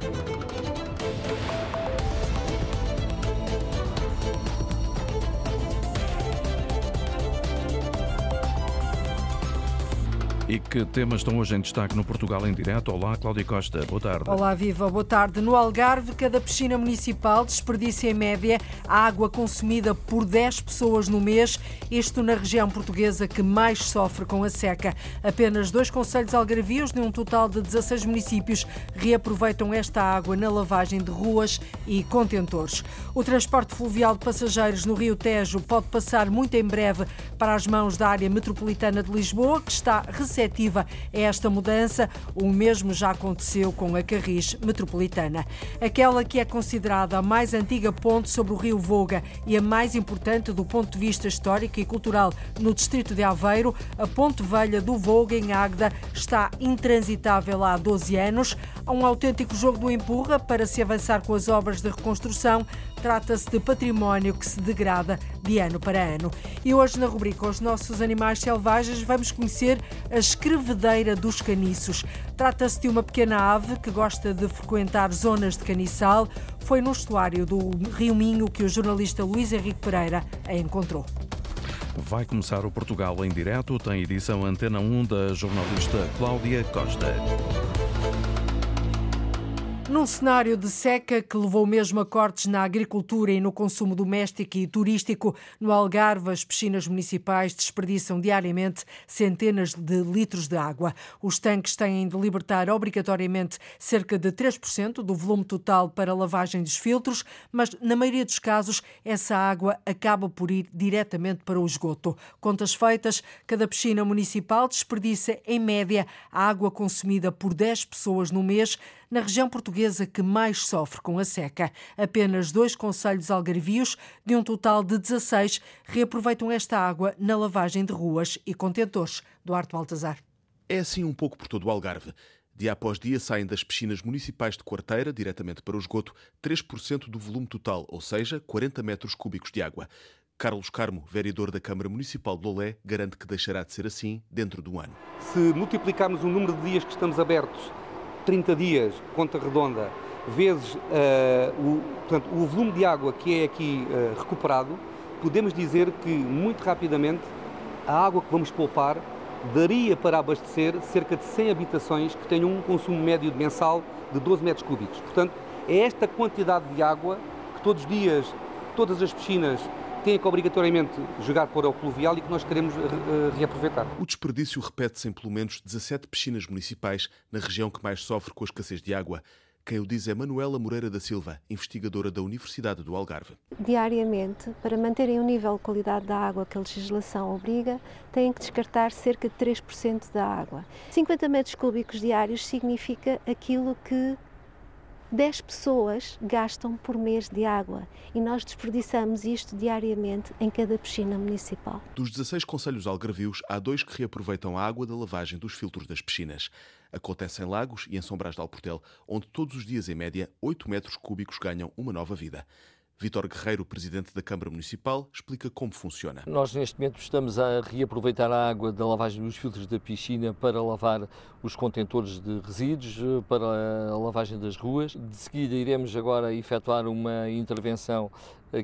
Thank you. E que temas estão hoje em destaque no Portugal em direto? Olá, Cláudia Costa, boa tarde. Olá, Viva, boa tarde. No Algarve, cada piscina municipal desperdiça em média a água consumida por 10 pessoas no mês, isto na região portuguesa que mais sofre com a seca. Apenas dois conselhos algarvios, de um total de 16 municípios, reaproveitam esta água na lavagem de ruas e contentores. O transporte fluvial de passageiros no Rio Tejo pode passar muito em breve para as mãos da área metropolitana de Lisboa, que está receptiva receptiva a esta mudança. O mesmo já aconteceu com a Carris Metropolitana. Aquela que é considerada a mais antiga ponte sobre o rio Voga e a mais importante do ponto de vista histórico e cultural no distrito de Aveiro, a Ponte Velha do Voga, em Águeda, está intransitável há 12 anos. Há um autêntico jogo do empurra para se avançar com as obras de reconstrução. Trata-se de património que se degrada de ano para ano. E hoje, na rubrica Os Nossos Animais Selvagens, vamos conhecer a escrevedeira dos caniços. Trata-se de uma pequena ave que gosta de frequentar zonas de caniçal. Foi no estuário do Rio Minho que o jornalista Luís Henrique Pereira a encontrou. Vai começar o Portugal em direto, tem edição Antena 1 da jornalista Cláudia Costa. Num cenário de seca que levou mesmo a cortes na agricultura e no consumo doméstico e turístico, no Algarve as piscinas municipais desperdiçam diariamente centenas de litros de água. Os tanques têm de libertar obrigatoriamente cerca de 3% do volume total para lavagem dos filtros, mas na maioria dos casos essa água acaba por ir diretamente para o esgoto. Contas feitas, cada piscina municipal desperdiça em média a água consumida por 10 pessoas no mês na região portuguesa que mais sofre com a seca. Apenas dois conselhos algarvios, de um total de 16, reaproveitam esta água na lavagem de ruas e contentores. Duarte Baltazar. É assim um pouco por todo o Algarve. Dia após dia saem das piscinas municipais de Quarteira, diretamente para o esgoto, 3% do volume total, ou seja, 40 metros cúbicos de água. Carlos Carmo, vereador da Câmara Municipal de Lolé, garante que deixará de ser assim dentro de um ano. Se multiplicarmos o número de dias que estamos abertos 30 dias, conta redonda, vezes uh, o, portanto, o volume de água que é aqui uh, recuperado, podemos dizer que muito rapidamente a água que vamos poupar daria para abastecer cerca de 100 habitações que tenham um consumo médio mensal de 12 metros cúbicos. Portanto, é esta quantidade de água que todos os dias, todas as piscinas têm que obrigatoriamente jogar para o pluvial e que nós queremos uh, reaproveitar. O desperdício repete-se em pelo menos 17 piscinas municipais na região que mais sofre com a escassez de água. Quem o diz é Manuela Moreira da Silva, investigadora da Universidade do Algarve. Diariamente, para manterem o nível de qualidade da água que a legislação obriga, têm que descartar cerca de 3% da água. 50 metros cúbicos diários significa aquilo que 10 pessoas gastam por mês de água e nós desperdiçamos isto diariamente em cada piscina municipal. Dos 16 conselhos algarvios, há dois que reaproveitam a água da lavagem dos filtros das piscinas. Acontece em Lagos e em Sombras de Alportel, onde todos os dias, em média, 8 metros cúbicos ganham uma nova vida. Vítor Guerreiro, presidente da Câmara Municipal, explica como funciona. Nós, neste momento, estamos a reaproveitar a água da lavagem dos filtros da piscina para lavar os contentores de resíduos, para a lavagem das ruas. De seguida, iremos agora efetuar uma intervenção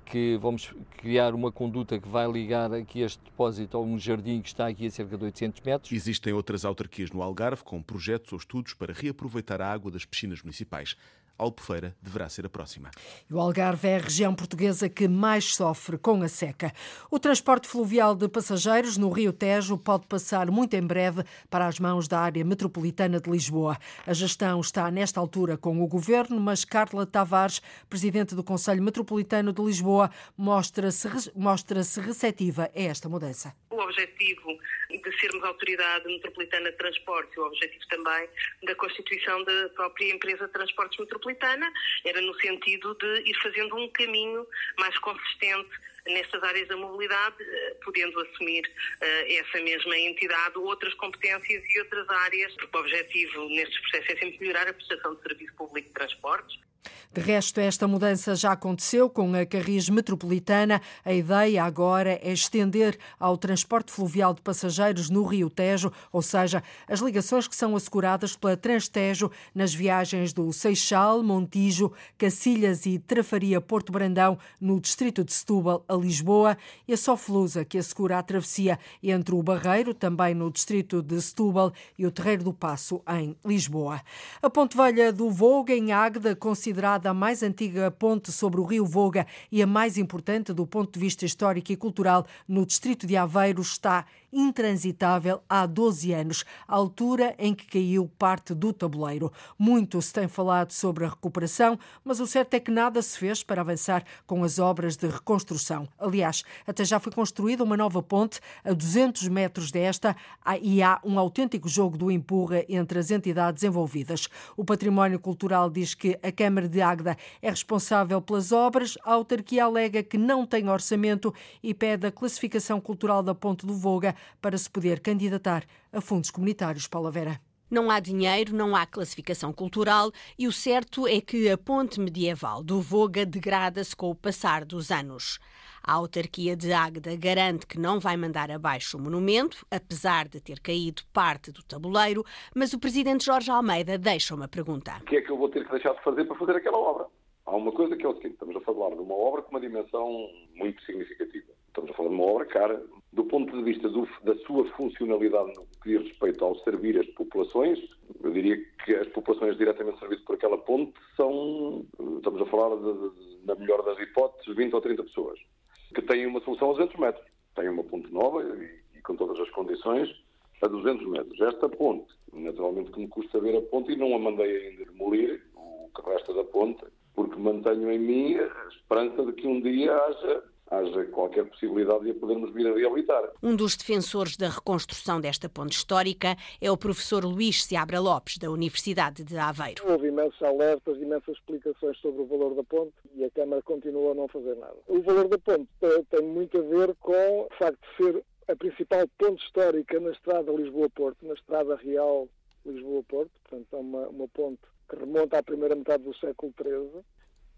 que vamos criar uma conduta que vai ligar aqui este depósito a um jardim que está aqui a cerca de 800 metros. Existem outras autarquias no Algarve com projetos ou estudos para reaproveitar a água das piscinas municipais. Albufeira deverá ser a próxima. O Algarve é a região portuguesa que mais sofre com a seca. O transporte fluvial de passageiros no Rio Tejo pode passar muito em breve para as mãos da área metropolitana de Lisboa. A gestão está nesta altura com o governo, mas Carla Tavares, presidente do Conselho Metropolitano de Lisboa, mostra-se mostra receptiva a esta mudança. O objetivo de sermos autoridade metropolitana de transporte, o objetivo também da constituição da própria empresa de transportes metropolitana, era no sentido de ir fazendo um caminho mais consistente nestas áreas da mobilidade, eh, podendo assumir uh, essa mesma entidade outras competências e outras áreas, porque o objetivo nestes processos é sempre melhorar a prestação de serviço público de transportes. De resto, esta mudança já aconteceu com a Carris Metropolitana. A ideia agora é estender ao transporte fluvial de passageiros no Rio Tejo, ou seja, as ligações que são asseguradas pela Transtejo nas viagens do Seixal, Montijo, Cacilhas e Trafaria Porto Brandão, no distrito de Setúbal, a Lisboa, e a Soflusa, que assegura a travessia entre o Barreiro, também no distrito de Setúbal, e o Terreiro do Passo, em Lisboa. A Ponte Velha do Voga, em Águeda, considerada a mais antiga ponte sobre o rio Voga e a mais importante do ponto de vista histórico e cultural no distrito de Aveiro, está intransitável há 12 anos, altura em que caiu parte do tabuleiro. Muito se tem falado sobre a recuperação, mas o certo é que nada se fez para avançar com as obras de reconstrução. Aliás, até já foi construída uma nova ponte a 200 metros desta e há um autêntico jogo do empurra entre as entidades envolvidas. O património cultural diz que a Câmara de Águeda é responsável pelas obras, a autarquia alega que não tem orçamento e pede a classificação cultural da Ponte do Voga para se poder candidatar a fundos comunitários. Paula Vera. Não há dinheiro, não há classificação cultural e o certo é que a ponte medieval do Voga degrada-se com o passar dos anos. A autarquia de Águeda garante que não vai mandar abaixo o monumento, apesar de ter caído parte do tabuleiro, mas o presidente Jorge Almeida deixa uma pergunta. O que é que eu vou ter que deixar de fazer para fazer aquela obra? Há uma coisa que é o seguinte, estamos a falar de uma obra com uma dimensão muito significativa. Estamos a falar de uma obra cara, do ponto de vista do, da sua funcionalidade no que diz respeito ao servir as populações, eu diria que as populações diretamente servidas por aquela ponte são, estamos a falar, de, de, na melhor das hipóteses, 20 ou 30 pessoas, que têm uma solução a 200 metros. Têm uma ponte nova e, e com todas as condições a 200 metros. Esta ponte, naturalmente que me custa ver a ponte e não a mandei ainda demolir, o que resta da ponte, porque mantenho em mim a esperança de que um dia haja haja qualquer possibilidade de a podermos vir a reabilitar. Um dos defensores da reconstrução desta ponte histórica é o professor Luís Seabra Lopes, da Universidade de Aveiro. Houve imensos alertas, imensas explicações sobre o valor da ponte e a Câmara continua a não fazer nada. O valor da ponte tem muito a ver com o facto de ser a principal ponte histórica na estrada Lisboa-Porto, na estrada real Lisboa-Porto, portanto é uma, uma ponte que remonta à primeira metade do século XIII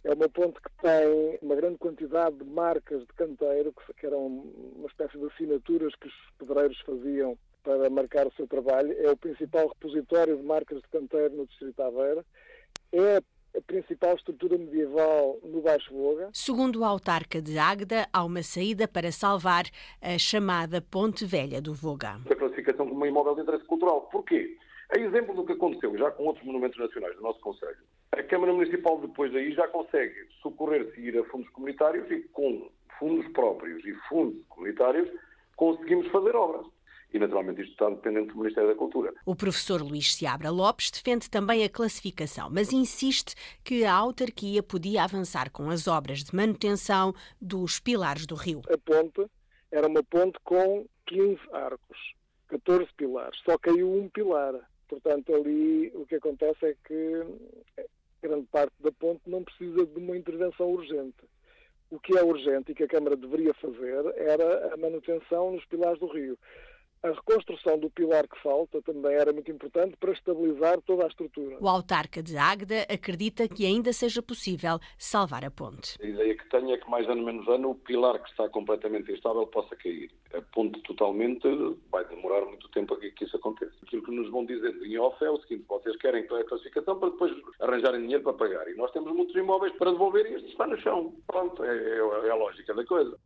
é uma ponte que tem uma grande quantidade de marcas de canteiro, que eram uma espécie de assinaturas que os pedreiros faziam para marcar o seu trabalho. É o principal repositório de marcas de canteiro no Distrito de Aveira. É a principal estrutura medieval no Baixo Voga. Segundo a autarca de Águeda, há uma saída para salvar a chamada Ponte Velha do Voga. A classificação como um imóvel de interesse cultural. Porquê? A exemplo do que aconteceu já com outros monumentos nacionais do nosso Conselho, a Câmara Municipal depois daí já consegue socorrer-se e ir a fundos comunitários e com fundos próprios e fundos comunitários conseguimos fazer obras. E, naturalmente, isto está dependente do Ministério da Cultura. O professor Luís Seabra Lopes defende também a classificação, mas insiste que a autarquia podia avançar com as obras de manutenção dos pilares do rio. A ponte era uma ponte com 15 arcos, 14 pilares. Só caiu um pilar. Portanto, ali o que acontece é que grande parte da ponte não precisa de uma intervenção urgente. O que é urgente e que a Câmara deveria fazer era a manutenção nos pilares do rio. A reconstrução do pilar que falta também era muito importante para estabilizar toda a estrutura. O autarca de Águeda acredita que ainda seja possível salvar a ponte. A ideia que tenho é que mais ano menos ano o pilar que está completamente instável possa cair. A ponte totalmente vai demorar muito tempo a que isso aconteça. Aquilo que nos vão dizendo em off é o seguinte, vocês querem a classificação para depois arranjarem dinheiro para pagar. E nós temos muitos imóveis para devolver e este está no chão. Pronto, é, é, é a lógica da coisa.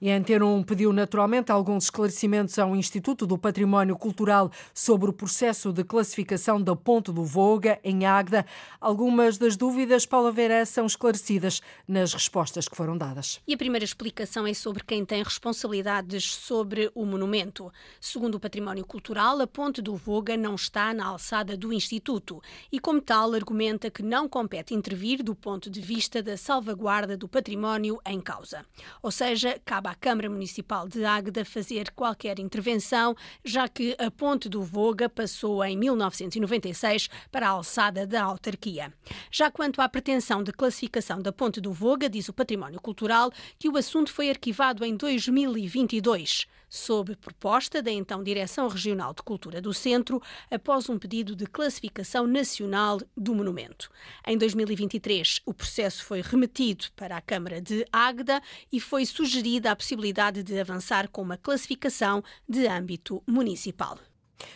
E a Antena 1 pediu naturalmente alguns esclarecimentos ao Instituto do Património Cultural sobre o processo de classificação da Ponte do Voga, em Águeda. Algumas das dúvidas, Paula Vera, são esclarecidas nas respostas que foram dadas. E a primeira explicação é sobre quem tem responsabilidades sobre o monumento. Segundo o Património Cultural, a Ponte do Voga não está na alçada do Instituto e, como tal, argumenta que não compete intervir do ponto de vista da salvaguarda do património em causa. Ou seja, cabe à Câmara Municipal de Águeda fazer qualquer intervenção, já que a ponte do Voga passou em 1996 para a alçada da autarquia. Já quanto à pretensão de classificação da ponte do Voga, diz o Património Cultural que o assunto foi arquivado em 2022 sob proposta da então Direção Regional de Cultura do Centro, após um pedido de classificação nacional do monumento. Em 2023, o processo foi remetido para a Câmara de Águeda e foi sugerida a possibilidade de avançar com uma classificação de âmbito municipal.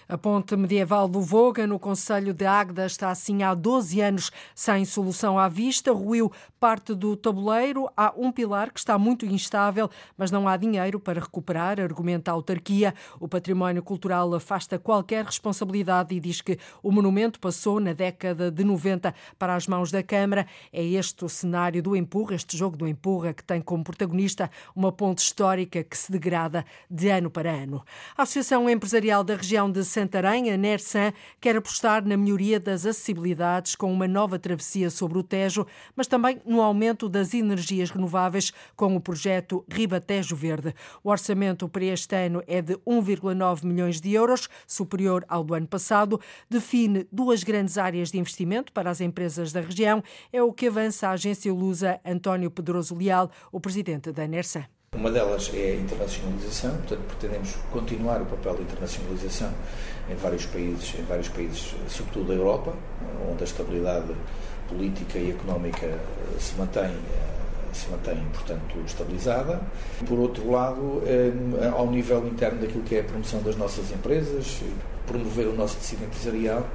A ponte medieval do Voga, no Conselho de Águeda, está assim há 12 anos sem solução à vista. Ruiu parte do tabuleiro. Há um pilar que está muito instável, mas não há dinheiro para recuperar, argumenta a autarquia. O património cultural afasta qualquer responsabilidade e diz que o monumento passou na década de 90 para as mãos da Câmara. É este o cenário do empurra, este jogo do empurra, que tem como protagonista uma ponte histórica que se degrada de ano para ano. A Associação Empresarial da região de Santarém, a NERSAN, quer apostar na melhoria das acessibilidades com uma nova travessia sobre o Tejo, mas também no aumento das energias renováveis com o projeto Ribatejo Verde. O orçamento para este ano é de 1,9 milhões de euros, superior ao do ano passado. Define duas grandes áreas de investimento para as empresas da região. É o que avança a agência Lusa António Pedroso Leal, o presidente da NERSAN. Uma delas é a internacionalização, portanto pretendemos continuar o papel de internacionalização em vários países, em vários países, sobretudo da Europa, onde a estabilidade política e económica se mantém se mantém, portanto, estabilizada. Por outro lado, eh, ao nível interno daquilo que é a promoção das nossas empresas, promover o nosso tecido empresarial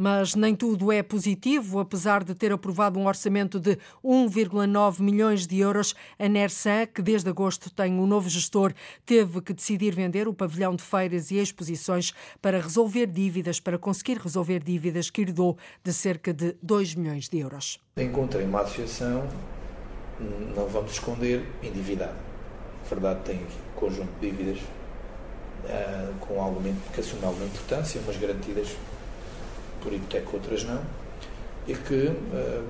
mas nem tudo é positivo. Apesar de ter aprovado um orçamento de 1,9 milhões de euros, a Nersan, que desde agosto tem um novo gestor, teve que decidir vender o pavilhão de feiras e exposições para resolver dívidas, para conseguir resolver dívidas que herdou de cerca de 2 milhões de euros. Encontrei uma associação, não vamos esconder, endividada. A verdade tem um conjunto de dívidas uh, com alguma educacional importância, umas garantidas por hipoteca, outras não, e que eh,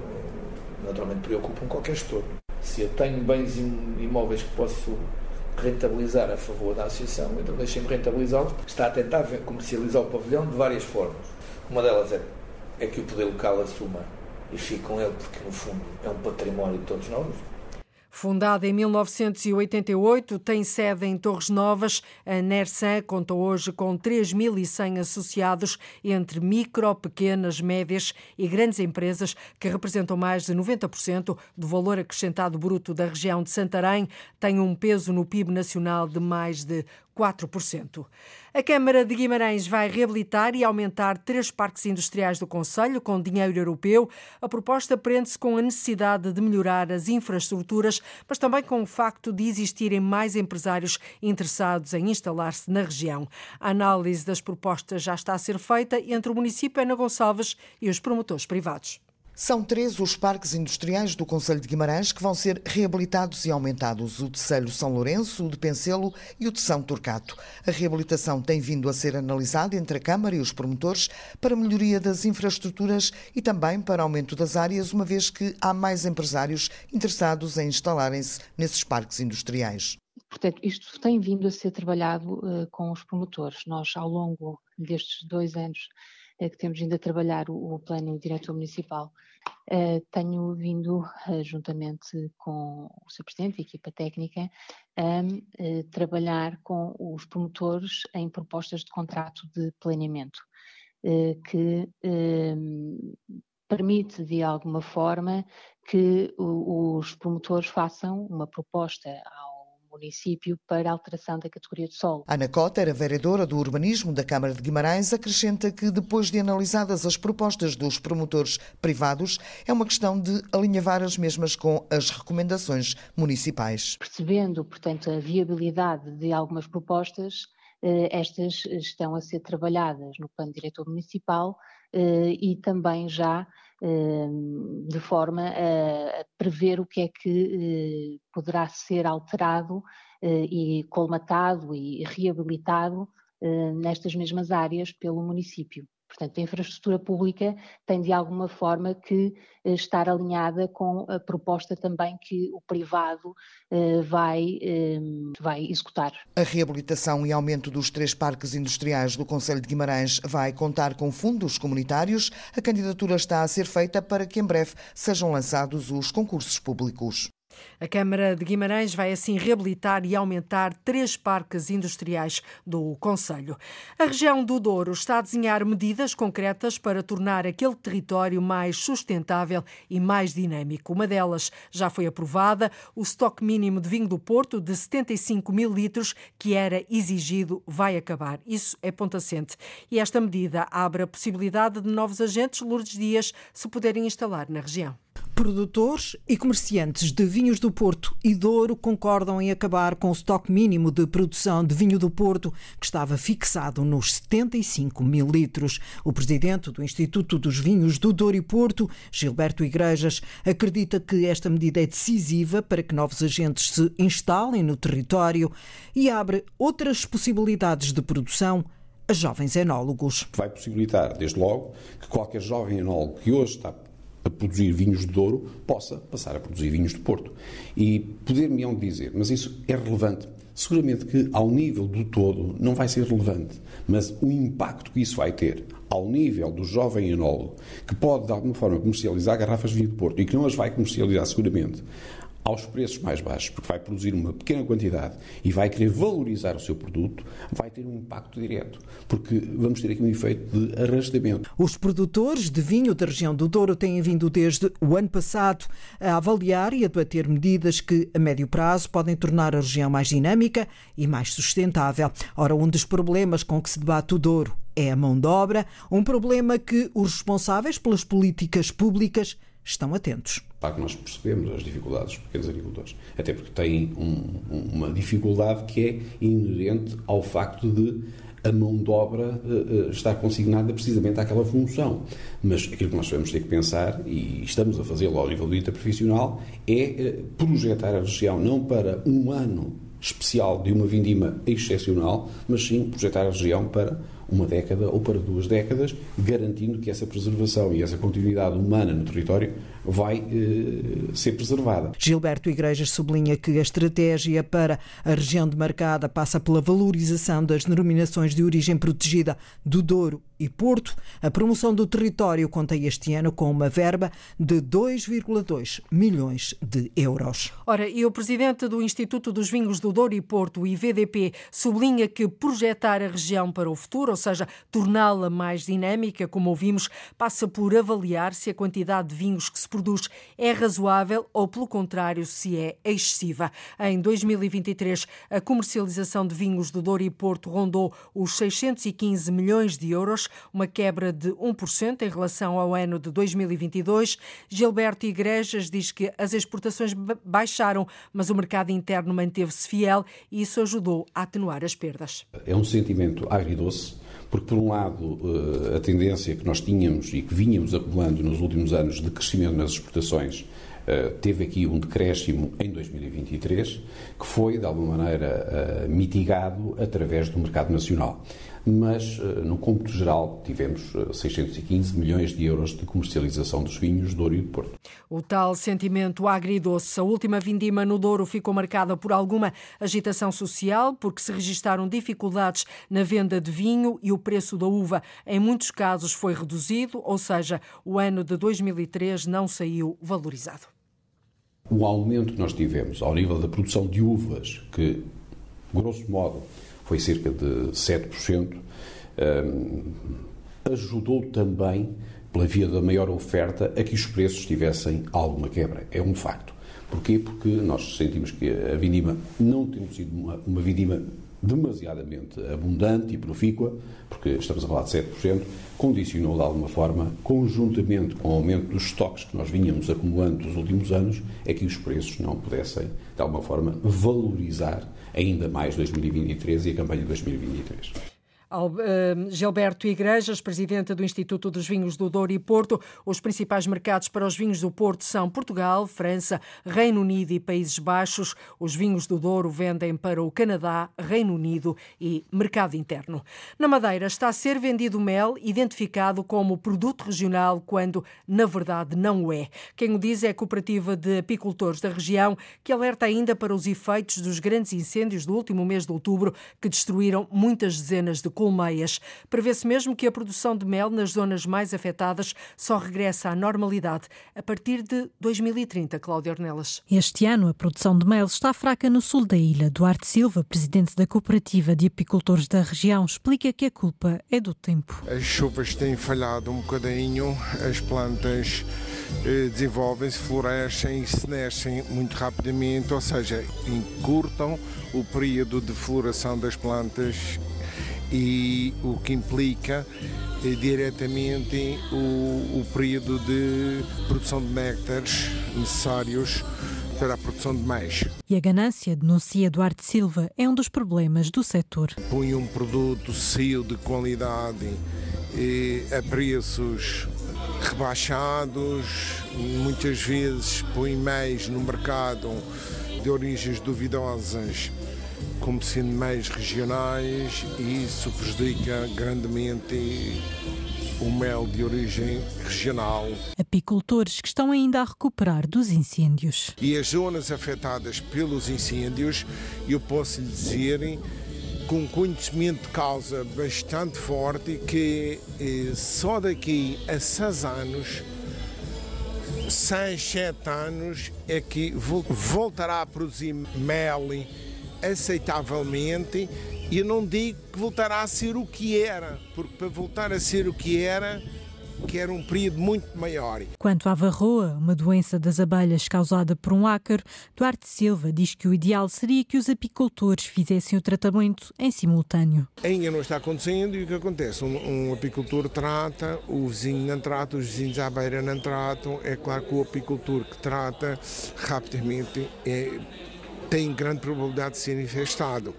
naturalmente preocupam qualquer gestor. Se eu tenho bens imóveis que posso rentabilizar a favor da associação, então deixem-me rentabilizá-los, está a tentar comercializar o pavilhão de várias formas. Uma delas é, é que o poder local assuma e fique com ele, porque no fundo é um património de todos nós, Fundada em 1988, tem sede em Torres Novas. A Nersan conta hoje com 3.100 associados entre micro, pequenas, médias e grandes empresas que representam mais de 90% do valor acrescentado bruto da região de Santarém. Tem um peso no PIB nacional de mais de 4%. A Câmara de Guimarães vai reabilitar e aumentar três parques industriais do Conselho com dinheiro europeu. A proposta prende-se com a necessidade de melhorar as infraestruturas, mas também com o facto de existirem mais empresários interessados em instalar-se na região. A análise das propostas já está a ser feita entre o município Ana Gonçalves e os promotores privados. São três os parques industriais do Conselho de Guimarães que vão ser reabilitados e aumentados: o de Selho São Lourenço, o de Pencelo e o de São Turcato. A reabilitação tem vindo a ser analisada entre a Câmara e os promotores para melhoria das infraestruturas e também para aumento das áreas, uma vez que há mais empresários interessados em instalarem-se nesses parques industriais. Portanto, isto tem vindo a ser trabalhado uh, com os promotores. Nós, ao longo destes dois anos, que temos vindo a trabalhar o, o plano diretor municipal, uh, tenho vindo, uh, juntamente com o Sr. Presidente e a equipa técnica, a uh, trabalhar com os promotores em propostas de contrato de planeamento, que permite, de alguma forma, que os promotores façam uma proposta ao município para alteração da categoria de solo. Ana Cota era vereadora do urbanismo da Câmara de Guimarães, acrescenta que depois de analisadas as propostas dos promotores privados, é uma questão de alinhavar as mesmas com as recomendações municipais. Percebendo, portanto, a viabilidade de algumas propostas, eh, estas estão a ser trabalhadas no plano diretor municipal eh, e também já de forma a prever o que é que eh, poderá ser alterado eh, e colmatado e reabilitado eh, nestas mesmas áreas pelo município. Portanto, a infraestrutura pública tem de alguma forma que eh, estar alinhada com a proposta também que o privado eh, vai, ehm, vai executar. A reabilitação e aumento dos três parques industriais do Conselho de Guimarães vai contar com fundos comunitários. A candidatura está a ser feita para que em breve sejam lançados os concursos públicos. A Câmara de Guimarães vai assim reabilitar e aumentar três parques industriais do Conselho. A região do Douro está a desenhar medidas concretas para tornar aquele território mais sustentável e mais dinâmico. Uma delas já foi aprovada, o estoque mínimo de vinho do Porto de 75 mil litros que era exigido vai acabar. Isso é ponto assente. E esta medida abre a possibilidade de novos agentes Lourdes Dias se puderem instalar na região. Produtores e comerciantes de vinhos do Porto e Douro concordam em acabar com o estoque mínimo de produção de vinho do Porto, que estava fixado nos 75 mil litros. O presidente do Instituto dos Vinhos do Douro e Porto, Gilberto Igrejas, acredita que esta medida é decisiva para que novos agentes se instalem no território e abre outras possibilidades de produção a jovens enólogos. Vai possibilitar, desde logo, que qualquer jovem enólogo que hoje está a produzir vinhos de Douro possa passar a produzir vinhos de Porto. E poder-me-ão dizer, mas isso é relevante. Seguramente que ao nível do todo não vai ser relevante, mas o impacto que isso vai ter ao nível do jovem enólogo, que pode de alguma forma comercializar garrafas de vinho de Porto e que não as vai comercializar seguramente aos preços mais baixos, porque vai produzir uma pequena quantidade e vai querer valorizar o seu produto, vai ter um impacto direto, porque vamos ter aqui um efeito de arrastamento. Os produtores de vinho da região do Douro têm vindo desde o ano passado a avaliar e a debater medidas que, a médio prazo, podem tornar a região mais dinâmica e mais sustentável. Ora, um dos problemas com que se debate o Douro é a mão de obra, um problema que os responsáveis pelas políticas públicas estão atentos. Para que nós percebemos as dificuldades dos pequenos agricultores. Até porque têm um, uma dificuldade que é inerente ao facto de a mão de obra uh, estar consignada precisamente àquela função. Mas aquilo que nós vamos ter que pensar, e estamos a fazê-lo ao nível do interprofissional, é uh, projetar a região não para um ano especial de uma vindima excepcional, mas sim projetar a região para uma década ou para duas décadas, garantindo que essa preservação e essa continuidade humana no território vai eh, ser preservada. Gilberto Igrejas sublinha que a estratégia para a região demarcada passa pela valorização das denominações de origem protegida do Douro e Porto. A promoção do território conta este ano com uma verba de 2,2 milhões de euros. Ora, e o presidente do Instituto dos Vinhos do Douro e Porto, o IVDP, sublinha que projetar a região para o futuro, ou seja, torná-la mais dinâmica, como ouvimos, passa por avaliar se a quantidade de vinhos que se produz é razoável ou, pelo contrário, se é excessiva. Em 2023, a comercialização de vinhos do Douro e Porto rondou os 615 milhões de euros, uma quebra de 1% em relação ao ano de 2022. Gilberto Igrejas diz que as exportações baixaram, mas o mercado interno manteve-se fiel e isso ajudou a atenuar as perdas. É um sentimento agridoce porque, por um lado, eh, a tendência que nós tínhamos e que vínhamos acumulando nos últimos anos de crescimento nas exportações eh, teve aqui um decréscimo em 2023, que foi, de alguma maneira, eh, mitigado através do mercado nacional mas eh, no cômputo geral tivemos 615 eh, milhões de euros de comercialização dos vinhos Douro e do Porto. O tal sentimento agridoce. A última vindima no Douro ficou marcada por alguma agitação social, porque se registaram dificuldades na venda de vinho e o preço da uva, em muitos casos, foi reduzido, ou seja, o ano de 2003 não saiu valorizado. O aumento que nós tivemos ao nível da produção de uvas, que, grosso modo, foi cerca de 7%, um, ajudou também, pela via da maior oferta, a que os preços tivessem alguma quebra. É um facto. Porquê? Porque nós sentimos que a vindima, não tendo sido uma, uma vindima demasiadamente abundante e profícua, porque estamos a falar de 7%, condicionou de alguma forma, conjuntamente com o aumento dos estoques que nós vinhamos acumulando nos últimos anos, é que os preços não pudessem, de alguma forma, valorizar ainda mais 2023 e a campanha de 2023. Gilberto Igrejas, presidente do Instituto dos Vinhos do Douro e Porto. Os principais mercados para os vinhos do Porto são Portugal, França, Reino Unido e Países Baixos. Os vinhos do Douro vendem para o Canadá, Reino Unido e mercado interno. Na Madeira está a ser vendido mel identificado como produto regional quando, na verdade, não o é. Quem o diz é a Cooperativa de Apicultores da região, que alerta ainda para os efeitos dos grandes incêndios do último mês de outubro que destruíram muitas dezenas de colmeias. Prevê-se mesmo que a produção de mel nas zonas mais afetadas só regressa à normalidade a partir de 2030, Cláudia Ornelas. Este ano, a produção de mel está fraca no sul da ilha. Duarte Silva, presidente da Cooperativa de Apicultores da região, explica que a culpa é do tempo. As chuvas têm falhado um bocadinho, as plantas eh, desenvolvem-se, florescem e se nascem muito rapidamente, ou seja, encurtam o período de floração das plantas e o que implica eh, diretamente o, o período de produção de néctares necessários para a produção de mais. E a ganância, denuncia Duarte Silva, é um dos problemas do setor. Põe um produto cio de qualidade e a preços rebaixados, muitas vezes põe mais no mercado de origens duvidosas como sendo mais regionais e isso prejudica grandemente o mel de origem regional. Apicultores que estão ainda a recuperar dos incêndios. E as zonas afetadas pelos incêndios, eu posso lhe dizer com conhecimento de causa bastante forte que eh, só daqui a seis anos, seis, sete anos, é que voltará a produzir mel aceitavelmente e não digo que voltará a ser o que era, porque para voltar a ser o que era, quer um período muito maior. Quanto à varroa, uma doença das abelhas causada por um ácaro, Duarte Silva diz que o ideal seria que os apicultores fizessem o tratamento em simultâneo. Ainda não está acontecendo e o que acontece? Um, um apicultor trata, o vizinho não trata, os vizinhos à beira não tratam. É claro que o apicultor que trata rapidamente é, tem grande probabilidade de ser infestado,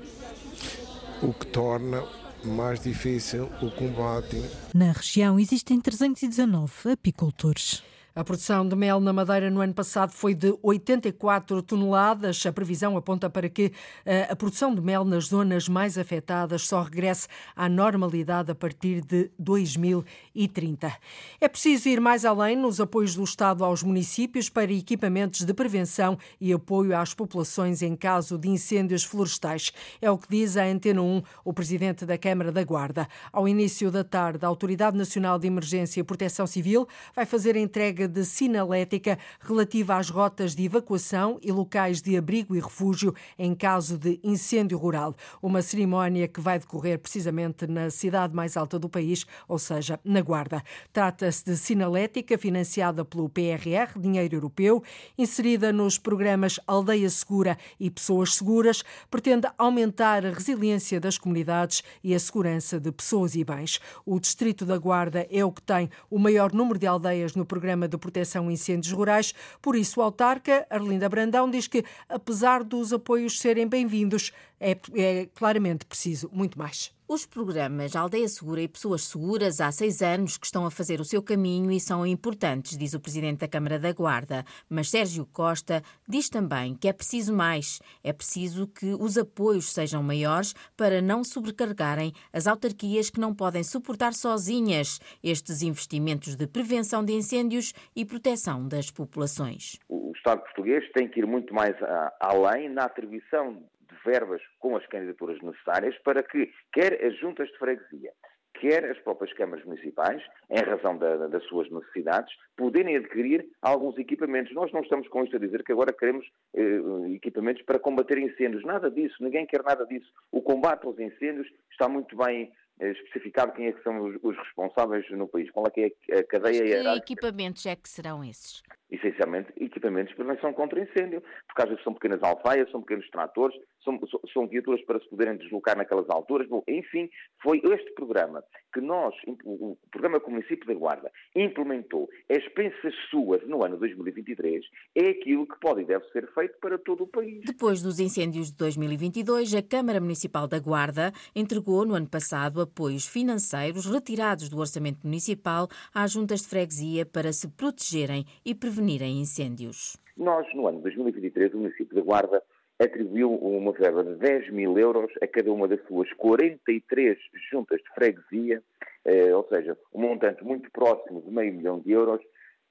o que torna mais difícil o combate. Na região existem 319 apicultores. A produção de mel na Madeira no ano passado foi de 84 toneladas. A previsão aponta para que eh, a produção de mel nas zonas mais afetadas só regresse à normalidade a partir de 2030. É preciso ir mais além nos apoios do Estado aos municípios para equipamentos de prevenção e apoio às populações em caso de incêndios florestais. É o que diz a Antena 1 o presidente da Câmara da Guarda. Ao início da tarde, a Autoridade Nacional de Emergência e Proteção Civil vai fazer entrega de sinalética relativa às rotas de evacuação e locais de abrigo e refúgio em caso de incêndio rural. Uma cerimónia que vai decorrer precisamente na cidade mais alta do país, ou seja, na Guarda. Trata-se de sinalética financiada pelo PRR, dinheiro europeu, inserida nos programas Aldeia Segura e Pessoas Seguras, pretende aumentar a resiliência das comunidades e a segurança de pessoas e bens. O Distrito da Guarda é o que tem o maior número de aldeias no programa de proteção a incêndios rurais. Por isso, o autarca Arlinda Brandão diz que, apesar dos apoios serem bem-vindos, é, é claramente preciso muito mais. Os programas Aldeia Segura e Pessoas Seguras há seis anos que estão a fazer o seu caminho e são importantes, diz o Presidente da Câmara da Guarda. Mas Sérgio Costa diz também que é preciso mais. É preciso que os apoios sejam maiores para não sobrecarregarem as autarquias que não podem suportar sozinhas estes investimentos de prevenção de incêndios e proteção das populações. O Estado português tem que ir muito mais além na atribuição verbas com as candidaturas necessárias para que quer as juntas de freguesia, quer as próprias câmaras municipais, em razão da, das suas necessidades, poderem adquirir alguns equipamentos. Nós não estamos com isto a dizer que agora queremos eh, equipamentos para combater incêndios. Nada disso, ninguém quer nada disso. O combate aos incêndios está muito bem eh, especificado quem é que são os, os, responsáveis no país, qual é que é a cadeia Que equipamentos é que serão esses? Essencialmente, equipamentos de prevenção contra incêndio, porque às vezes são pequenas alfaias, são pequenos tratores, são, são viaturas para se poderem deslocar naquelas alturas. Bom, enfim, foi este programa que nós, o programa que o município da Guarda implementou, as pensas suas no ano 2023, é aquilo que pode e deve ser feito para todo o país. Depois dos incêndios de 2022, a Câmara Municipal da Guarda entregou no ano passado apoios financeiros retirados do orçamento municipal às juntas de freguesia para se protegerem e prevenirem incêndios. Nós, no ano 2023, o município da Guarda atribuiu uma verba de 10 mil euros a cada uma das suas 43 juntas de freguesia, eh, ou seja, um montante muito próximo de meio milhão de euros,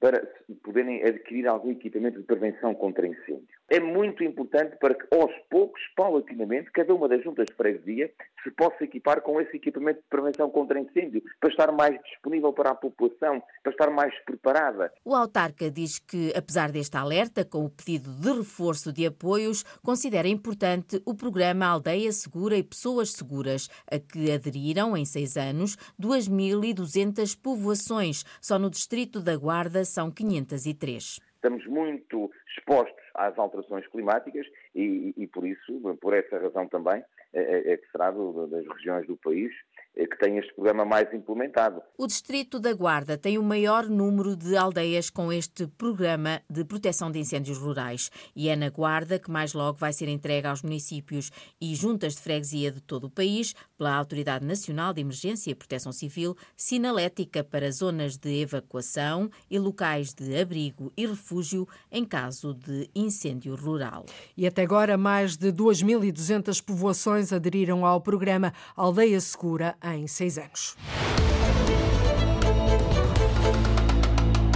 para poderem adquirir algum equipamento de prevenção contra incêndio. É muito importante para que, aos poucos, paulatinamente, cada uma das juntas de freguesia se possa equipar com esse equipamento de prevenção contra incêndio, para estar mais disponível para a população, para estar mais preparada. O autarca diz que, apesar deste alerta, com o pedido de reforço de apoios, considera importante o programa Aldeia Segura e Pessoas Seguras, a que aderiram, em seis anos, 2.200 povoações. Só no distrito da Guarda são 503. Estamos muito expostos às alterações climáticas e, e, por isso, por essa razão também, é, é, é que será do, das regiões do país que tem este programa mais implementado. O Distrito da Guarda tem o maior número de aldeias com este programa de proteção de incêndios rurais e é na Guarda que mais logo vai ser entregue aos municípios e juntas de freguesia de todo o país, pela Autoridade Nacional de Emergência e Proteção Civil, sinalética para zonas de evacuação e locais de abrigo e refúgio em caso de incêndio rural. E até agora, mais de 2.200 povoações aderiram ao programa Aldeia Segura em seis anos.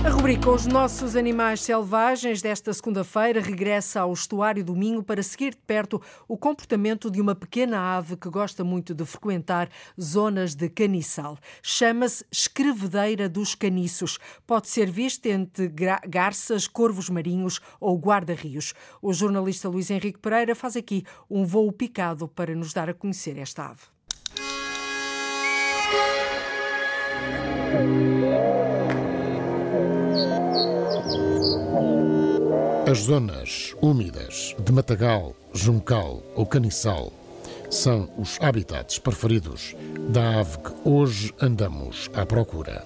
A rubrica Os Nossos Animais Selvagens desta segunda-feira regressa ao estuário do Minho para seguir de perto o comportamento de uma pequena ave que gosta muito de frequentar zonas de caniçal. Chama-se escrevedeira dos caniços. Pode ser vista entre garças, corvos marinhos ou guarda-rios. O jornalista Luís Henrique Pereira faz aqui um voo picado para nos dar a conhecer esta ave. As zonas úmidas de matagal, juncal ou caniçal são os habitats preferidos da ave que hoje andamos à procura.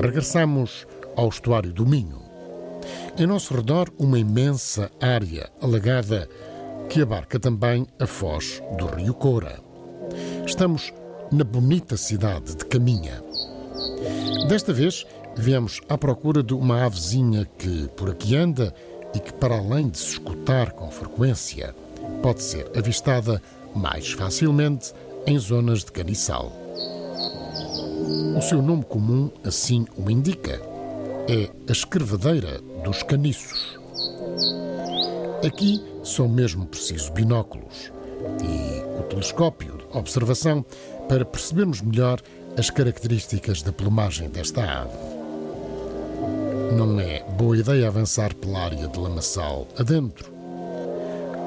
Regressamos ao estuário do Minho. Em nosso redor, uma imensa área alagada que abarca também a foz do Rio Coura. Estamos na bonita cidade de Caminha. Desta vez, viemos à procura de uma avezinha que por aqui anda e que, para além de se escutar com frequência, pode ser avistada mais facilmente em zonas de caniçal. O seu nome comum assim o indica. É a escrevadeira dos caniços. Aqui são mesmo precisos binóculos e o telescópio de observação para percebermos melhor as características da plumagem desta ave. Não é boa ideia avançar pela área de lamaçal adentro.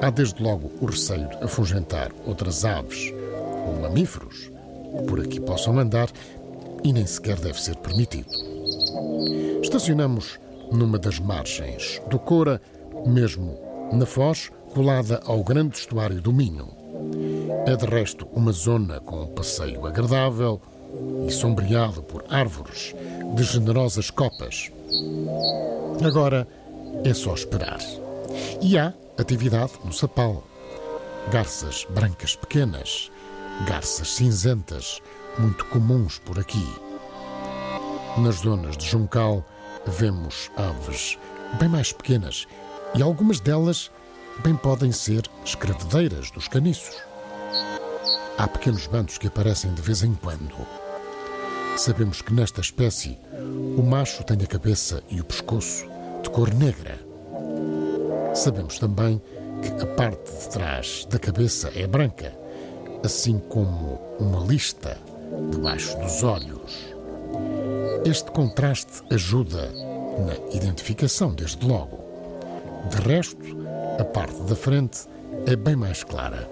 Há desde logo o receio de afugentar outras aves ou mamíferos que por aqui possam andar e nem sequer deve ser permitido. Estacionamos numa das margens do Cora, mesmo na foz, colada ao grande estuário do Minho. É de resto uma zona com um passeio agradável e sombreado por árvores de generosas copas. Agora é só esperar. E há atividade no sapal. Garças brancas pequenas, garças cinzentas, muito comuns por aqui. Nas zonas de Juncal vemos aves bem mais pequenas e algumas delas bem podem ser escravedeiras dos caniços. Há pequenos bandos que aparecem de vez em quando. Sabemos que nesta espécie o macho tem a cabeça e o pescoço de cor negra. Sabemos também que a parte de trás da cabeça é branca, assim como uma lista debaixo dos olhos. Este contraste ajuda na identificação, desde logo. De resto, a parte da frente é bem mais clara.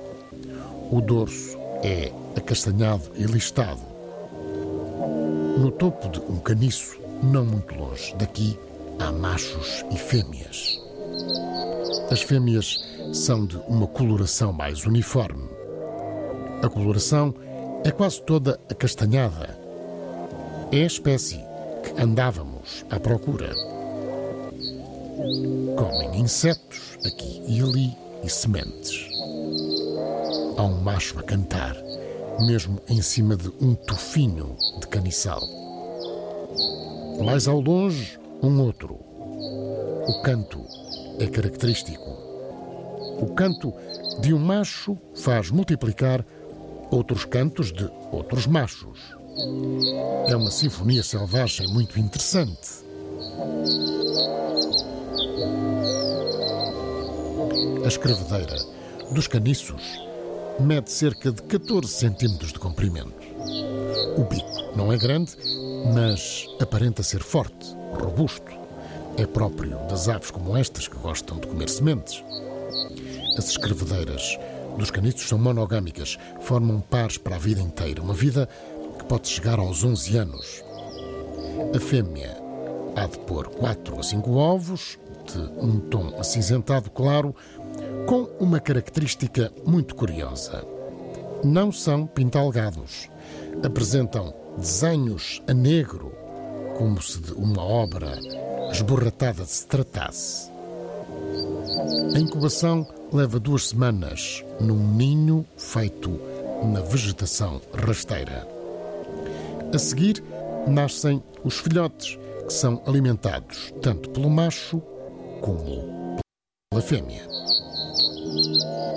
O dorso é acastanhado e listado. No topo de um caniço, não muito longe daqui, há machos e fêmeas. As fêmeas são de uma coloração mais uniforme. A coloração é quase toda acastanhada. É a espécie que andávamos à procura. Comem insetos aqui e ali e sementes. Há um macho a cantar, mesmo em cima de um tufinho de caniçal. Mais ao longe, um outro. O canto é característico. O canto de um macho faz multiplicar outros cantos de outros machos. É uma sinfonia selvagem muito interessante. A escrevedeira dos caniços mede cerca de 14 centímetros de comprimento. O bico não é grande, mas aparenta ser forte, robusto. É próprio das aves como estas que gostam de comer sementes. As escrevedeiras dos caniços são monogâmicas, formam pares para a vida inteira, uma vida que pode chegar aos 11 anos. A fêmea há de pôr 4 a 5 ovos, de um tom acinzentado claro, com uma característica muito curiosa. Não são pintalgados. Apresentam desenhos a negro, como se de uma obra esborratada se tratasse. A incubação leva duas semanas num ninho feito na vegetação rasteira. A seguir, nascem os filhotes, que são alimentados tanto pelo macho como pela fêmea. Música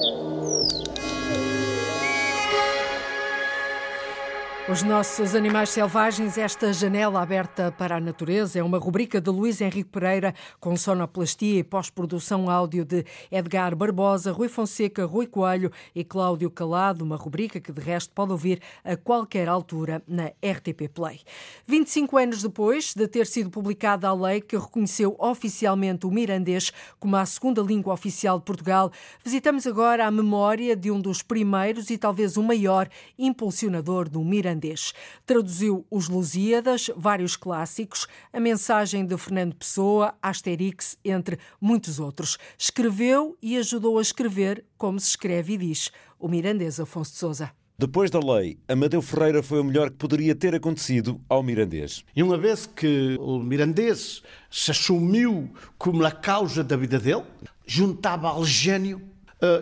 Os nossos animais selvagens, esta janela aberta para a natureza, é uma rubrica de Luís Henrique Pereira com sonoplastia e pós-produção áudio de Edgar Barbosa, Rui Fonseca, Rui Coelho e Cláudio Calado, uma rubrica que de resto pode ouvir a qualquer altura na RTP Play. 25 anos depois de ter sido publicada a lei que reconheceu oficialmente o mirandês como a segunda língua oficial de Portugal, visitamos agora a memória de um dos primeiros e talvez o maior impulsionador do mirandês irlandês. Traduziu os Lusíadas, vários clássicos, a mensagem de Fernando Pessoa, Asterix, entre muitos outros. Escreveu e ajudou a escrever como se escreve e diz o mirandês Afonso de Souza. Depois da lei, Amadeu Ferreira foi o melhor que poderia ter acontecido ao mirandês. E uma vez que o mirandês se assumiu como a causa da vida dele, juntava ao gênio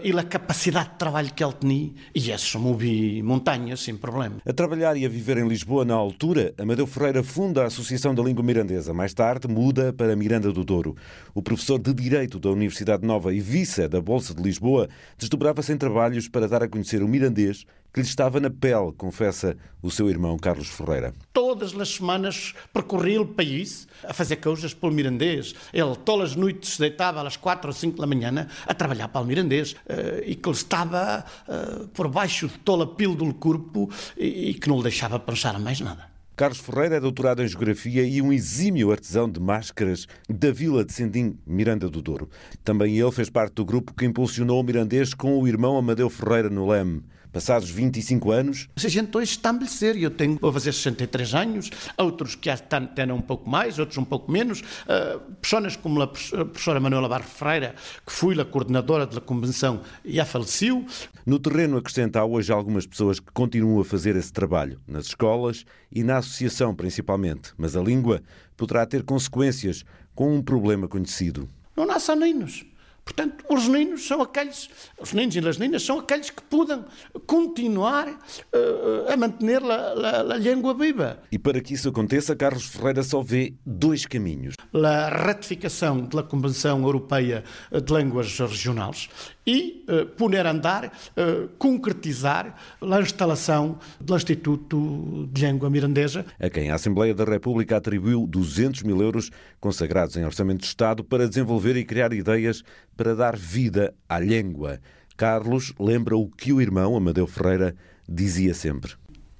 e a capacidade de trabalho que ele tinha, e esse movi montanhas sem problema. A trabalhar e a viver em Lisboa na altura, Amadeu Ferreira funda a Associação da Língua Mirandesa. Mais tarde, muda para Miranda do Douro. O professor de Direito da Universidade Nova e vice da Bolsa de Lisboa desdobrava-se em trabalhos para dar a conhecer o mirandês que lhe estava na pele, confessa o seu irmão Carlos Ferreira. Todas as semanas percorria o país a fazer coisas pelo mirandês. Ele todas as noites se deitava às quatro ou cinco da manhã a trabalhar para o mirandês eh, e que ele estava uh, por baixo de toda a pila do corpo e, e que não lhe deixava pensar a mais nada. Carlos Ferreira é doutorado em Geografia e um exímio artesão de máscaras da vila de Sendim, Miranda do Douro. Também ele fez parte do grupo que impulsionou o mirandês com o irmão Amadeu Ferreira no Leme. Passados 25 anos. A gente hoje está a envelhecer. Eu tenho, vou fazer 63 anos, outros que têm um pouco mais, outros um pouco menos. Uh, pessoas como a professora Manuela Barro Freira, que foi a coordenadora da convenção, já faleceu. No terreno acrescenta hoje algumas pessoas que continuam a fazer esse trabalho, nas escolas e na associação principalmente. Mas a língua poderá ter consequências com um problema conhecido. Não nascem ninos. Portanto, os meninos são aqueles, os meninos e as meninas são aqueles que podem continuar uh, a manter a, a, a, língua viva. E para que isso aconteça, Carlos Ferreira só vê dois caminhos. A ratificação da Convenção Europeia de Línguas Regionais e uh, poder andar, uh, concretizar a instalação do Instituto de Língua Mirandesa. A quem a Assembleia da República atribuiu 200 mil euros consagrados em Orçamento de Estado para desenvolver e criar ideias para dar vida à língua. Carlos lembra o que o irmão, Amadeu Ferreira, dizia sempre.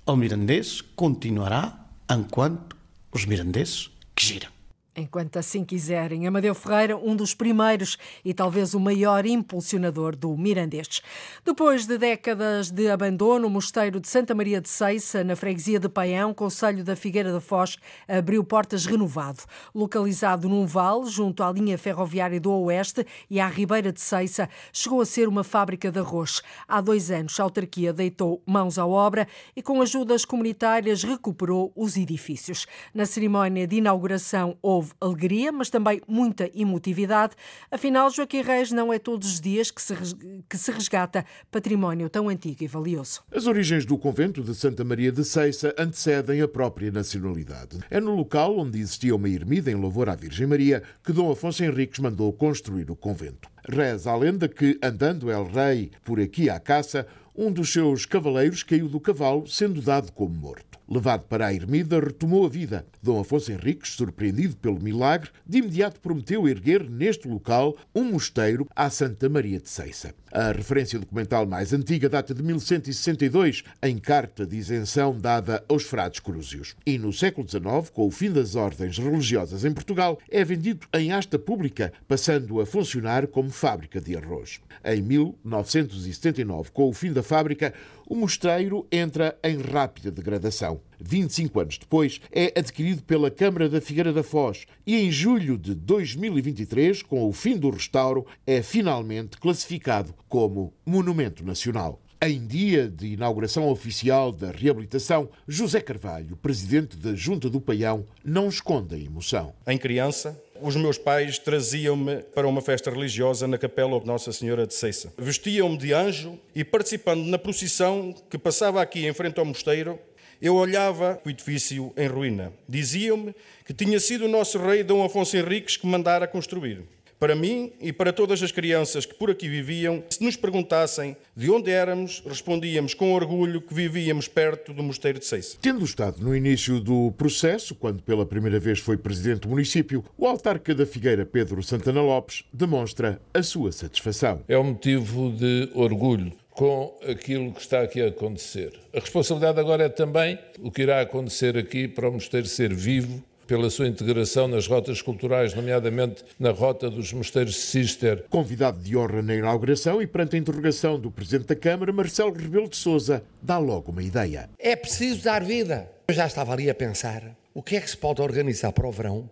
O mirandês continuará enquanto os mirandeses que giram. Enquanto assim quiserem. Amadeu Ferreira, um dos primeiros e talvez o maior impulsionador do Mirandês. Depois de décadas de abandono, o Mosteiro de Santa Maria de Ceissa, na freguesia de Paião, Conselho da Figueira da Foz, abriu portas renovado. Localizado num vale, junto à linha ferroviária do Oeste e à Ribeira de Ceissa, chegou a ser uma fábrica de arroz. Há dois anos, a autarquia deitou mãos à obra e, com ajudas comunitárias, recuperou os edifícios. Na cerimónia de inauguração houve alegria, mas também muita emotividade. Afinal, Joaquim Reis não é todos os dias que se, que se resgata património tão antigo e valioso. As origens do convento de Santa Maria de Ceissa antecedem a própria nacionalidade. É no local onde existia uma ermida em louvor à Virgem Maria que Dom Afonso Henriques mandou construir o convento. Reza a lenda que, andando El Rei por aqui à caça, um dos seus cavaleiros caiu do cavalo, sendo dado como morto. Levado para a ermida, retomou a vida. Dom Afonso Henriques, surpreendido pelo milagre, de imediato prometeu erguer neste local um mosteiro à Santa Maria de Ceissa. A referência documental mais antiga data de 1162, em carta de isenção dada aos frades crúzios. E no século XIX, com o fim das ordens religiosas em Portugal, é vendido em asta pública, passando a funcionar como fábrica de arroz. Em 1979, com o fim da fábrica, o mosteiro entra em rápida degradação. 25 anos depois, é adquirido pela Câmara da Figueira da Foz e em julho de 2023, com o fim do restauro, é finalmente classificado como Monumento Nacional. Em dia de inauguração oficial da reabilitação, José Carvalho, presidente da Junta do Paião, não esconde a emoção. Em criança, os meus pais traziam-me para uma festa religiosa na capela de Nossa Senhora de Ceissa. Vestiam-me de anjo e, participando na procissão que passava aqui em frente ao mosteiro, eu olhava o edifício em ruína. Diziam-me que tinha sido o nosso rei Dom Afonso Henriques que mandara construir. Para mim e para todas as crianças que por aqui viviam, se nos perguntassem de onde éramos, respondíamos com orgulho que vivíamos perto do Mosteiro de Ceissa. Tendo estado no início do processo, quando pela primeira vez foi presidente do município, o autarca da Figueira, Pedro Santana Lopes, demonstra a sua satisfação. É um motivo de orgulho com aquilo que está aqui a acontecer. A responsabilidade agora é também o que irá acontecer aqui para o mosteiro ser vivo pela sua integração nas rotas culturais, nomeadamente na rota dos mosteiros Sister. Convidado de honra na inauguração e perante a interrogação do Presidente da Câmara, Marcelo Rebelo de Sousa dá logo uma ideia. É preciso dar vida. Eu já estava ali a pensar, o que é que se pode organizar para o verão?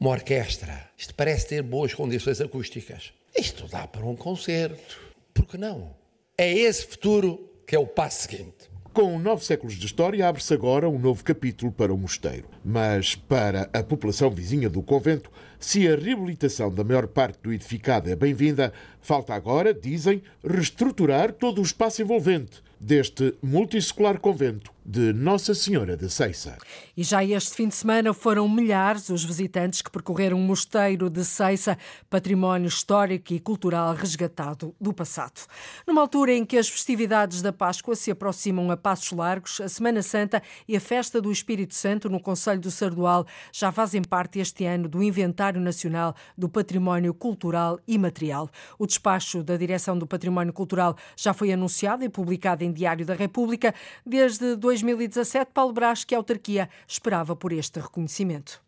Uma orquestra. Isto parece ter boas condições acústicas. Isto dá para um concerto. Por que não? É esse futuro que é o passo seguinte. Com nove séculos de história, abre-se agora um novo capítulo para o mosteiro. Mas, para a população vizinha do convento, se a reabilitação da maior parte do edificado é bem-vinda, falta agora, dizem, reestruturar todo o espaço envolvente deste multissecular convento de Nossa Senhora de Ceissa. E já este fim de semana foram milhares os visitantes que percorreram o mosteiro de Ceissa, património histórico e cultural resgatado do passado. Numa altura em que as festividades da Páscoa se aproximam a passos largos, a Semana Santa e a Festa do Espírito Santo no Conselho do Sardual já fazem parte este ano do Inventário Nacional do Património Cultural e Material. O despacho da Direção do Património Cultural já foi anunciado e publicado em Diário da República desde 2017. Paulo Brás, que a autarquia esperava por este reconhecimento.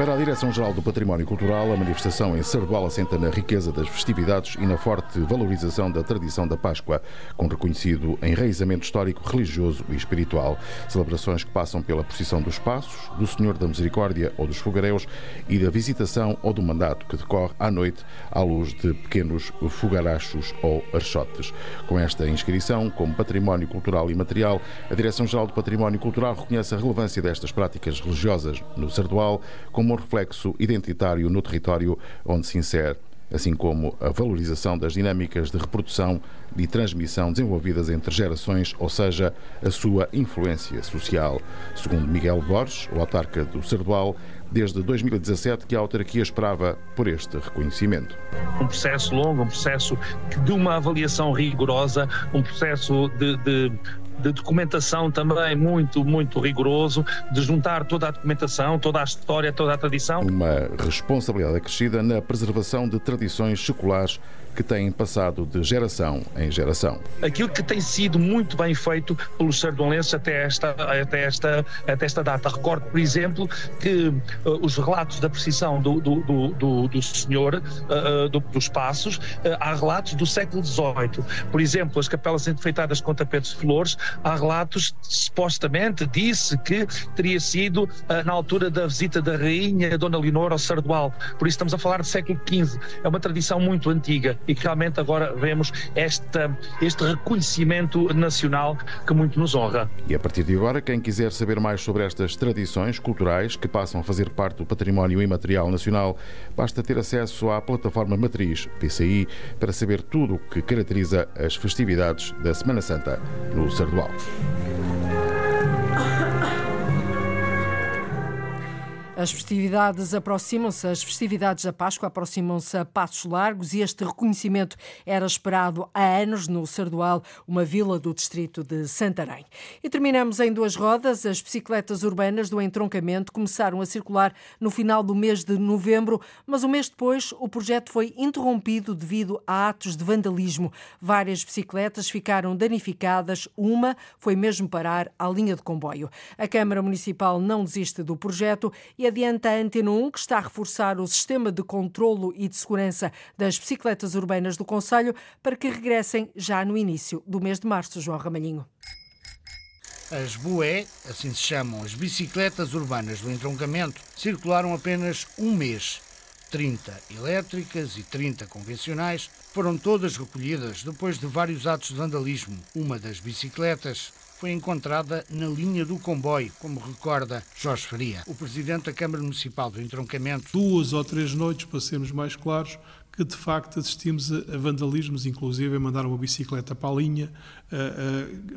Para a Direção-Geral do Património Cultural, a manifestação em Sardual assenta na riqueza das festividades e na forte valorização da tradição da Páscoa, com reconhecido enraizamento histórico, religioso e espiritual. Celebrações que passam pela procissão dos Passos, do Senhor da Misericórdia ou dos Fogareus e da visitação ou do mandato que decorre à noite à luz de pequenos fogarachos ou archotes. Com esta inscrição como património cultural e material, a Direção-Geral do Património Cultural reconhece a relevância destas práticas religiosas no Sardual como um reflexo identitário no território onde se insere, assim como a valorização das dinâmicas de reprodução e transmissão desenvolvidas entre gerações, ou seja, a sua influência social. Segundo Miguel Borges, o autarca do Sardual, desde 2017 que a autarquia esperava por este reconhecimento. Um processo longo, um processo de uma avaliação rigorosa, um processo de, de de documentação também muito, muito rigoroso, de juntar toda a documentação, toda a história, toda a tradição. Uma responsabilidade acrescida na preservação de tradições seculares que têm passado de geração em geração. Aquilo que tem sido muito bem feito pelos sardolenses até esta, até esta, até esta data. Recordo, por exemplo, que uh, os relatos da precisão do, do, do, do senhor uh, do, dos passos, uh, há relatos do século XVIII. Por exemplo, as capelas enfeitadas com tapetes de flores, há relatos, supostamente, disse que teria sido na altura da visita da rainha Dona Leonor ao Sardual. Por isso estamos a falar do século XV. É uma tradição muito antiga e que realmente agora vemos este reconhecimento nacional que muito nos honra. E a partir de agora, quem quiser saber mais sobre estas tradições culturais que passam a fazer parte do património imaterial nacional, basta ter acesso à plataforma matriz PCI para saber tudo o que caracteriza as festividades da Semana Santa no Sardual. As festividades aproximam-se, as festividades da Páscoa aproximam-se a passos largos e este reconhecimento era esperado há anos no Sardual, uma vila do distrito de Santarém. E terminamos em duas rodas. As bicicletas urbanas do entroncamento começaram a circular no final do mês de novembro, mas um mês depois o projeto foi interrompido devido a atos de vandalismo. Várias bicicletas ficaram danificadas, uma foi mesmo parar à linha de comboio. A Câmara Municipal não desiste do projeto e adianta a Antena 1 que está a reforçar o sistema de controlo e de segurança das bicicletas urbanas do Conselho para que regressem já no início do mês de março, João Ramalhinho. As BUE, assim se chamam as bicicletas urbanas do entroncamento, circularam apenas um mês. 30 elétricas e 30 convencionais foram todas recolhidas depois de vários atos de vandalismo. Uma das bicicletas foi encontrada na linha do comboio, como recorda Jorge Faria, o presidente da Câmara Municipal do Entroncamento. Duas ou três noites, para sermos mais claros, que de facto assistimos a vandalismos, inclusive a mandar uma bicicleta para a linha,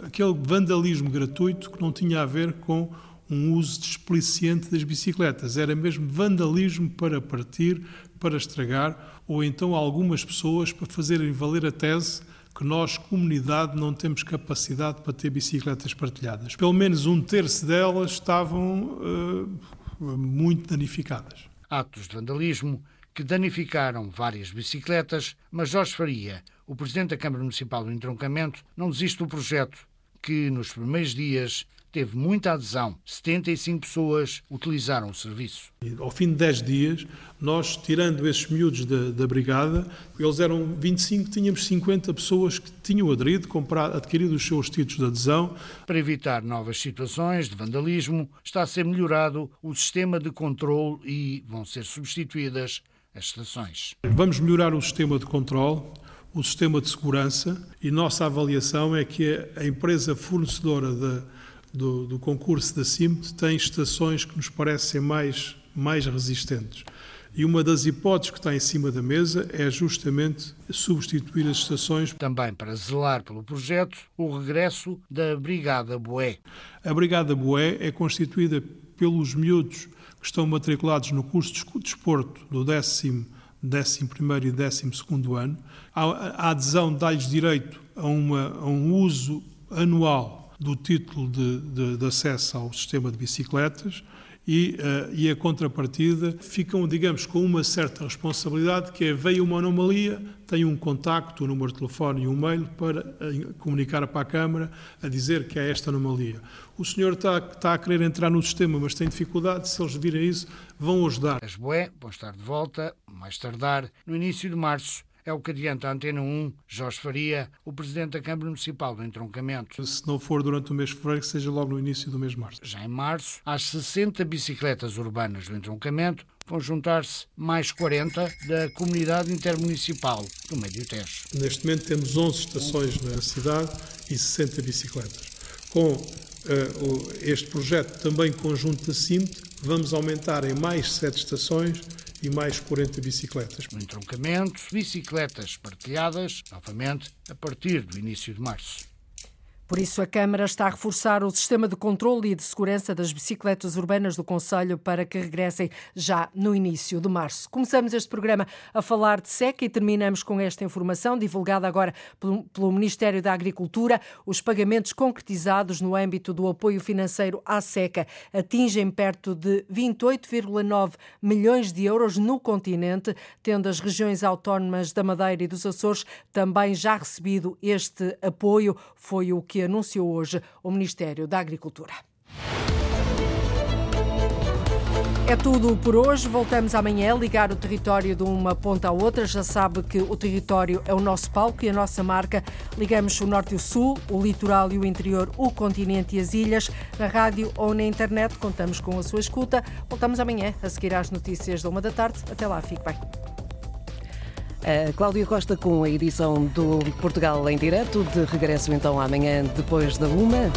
aquele vandalismo gratuito que não tinha a ver com um uso desplicente das bicicletas, era mesmo vandalismo para partir, para estragar, ou então algumas pessoas para fazerem valer a tese que nós, comunidade, não temos capacidade para ter bicicletas partilhadas. Pelo menos um terço delas estavam uh, muito danificadas. Atos de vandalismo que danificaram várias bicicletas, mas Jorge Faria, o presidente da Câmara Municipal do Entroncamento, não desiste do projeto, que nos primeiros dias teve muita adesão. 75 pessoas utilizaram o serviço. Ao fim de 10 dias, nós, tirando esses miúdos da, da brigada, eles eram 25, tínhamos 50 pessoas que tinham aderido, comprado, adquirido os seus títulos de adesão. Para evitar novas situações de vandalismo, está a ser melhorado o sistema de controle e vão ser substituídas as estações. Vamos melhorar o sistema de controle, o sistema de segurança e nossa avaliação é que a empresa fornecedora da do, do concurso da CIMT tem estações que nos parecem mais, mais resistentes. E uma das hipóteses que está em cima da mesa é justamente substituir as estações. Também para zelar pelo projeto, o regresso da Brigada Boé. A Brigada Boé é constituída pelos miúdos que estão matriculados no curso de desporto do 10, 11 e 12 ano. A, a adesão dá-lhes direito a, uma, a um uso anual do título de, de, de acesso ao sistema de bicicletas e, uh, e, a contrapartida ficam, digamos, com uma certa responsabilidade, que é, veio uma anomalia, tem um contacto, um número de telefone e um mail para uh, comunicar para a Câmara a dizer que há esta anomalia. O senhor está, está, a querer entrar no sistema, mas tem dificuldade, se eles virem isso, vão ajudar. As BOE vão estar de volta, mais tardar, no início de março é o que adianta a Antena 1, Jorge Faria, o presidente da Câmara Municipal do Entroncamento. Se não for durante o mês de fevereiro, que seja logo no início do mês de março. Já em março, às 60 bicicletas urbanas do Entroncamento vão juntar-se mais 40 da Comunidade Intermunicipal do Médio Tejo. Neste momento temos 11 estações na cidade e 60 bicicletas. Com uh, este projeto também conjunto da CIMT, vamos aumentar em mais 7 estações e mais 40 bicicletas. No entroncamento, bicicletas partilhadas, novamente, a partir do início de março. Por isso, a Câmara está a reforçar o sistema de controle e de segurança das bicicletas urbanas do Conselho para que regressem já no início de março. Começamos este programa a falar de seca e terminamos com esta informação divulgada agora pelo Ministério da Agricultura. Os pagamentos concretizados no âmbito do apoio financeiro à seca atingem perto de 28,9 milhões de euros no continente, tendo as regiões autónomas da Madeira e dos Açores também já recebido este apoio. Foi o que que anunciou hoje o Ministério da Agricultura. É tudo por hoje. Voltamos amanhã a ligar o território de uma ponta à outra. Já sabe que o território é o nosso palco e a nossa marca. Ligamos o norte e o sul, o litoral e o interior, o continente e as ilhas. Na rádio ou na internet, contamos com a sua escuta. Voltamos amanhã a seguir às notícias da uma da tarde. Até lá, fique bem. A Cláudia Costa com a edição do Portugal em Direto, de regresso então amanhã depois da uma.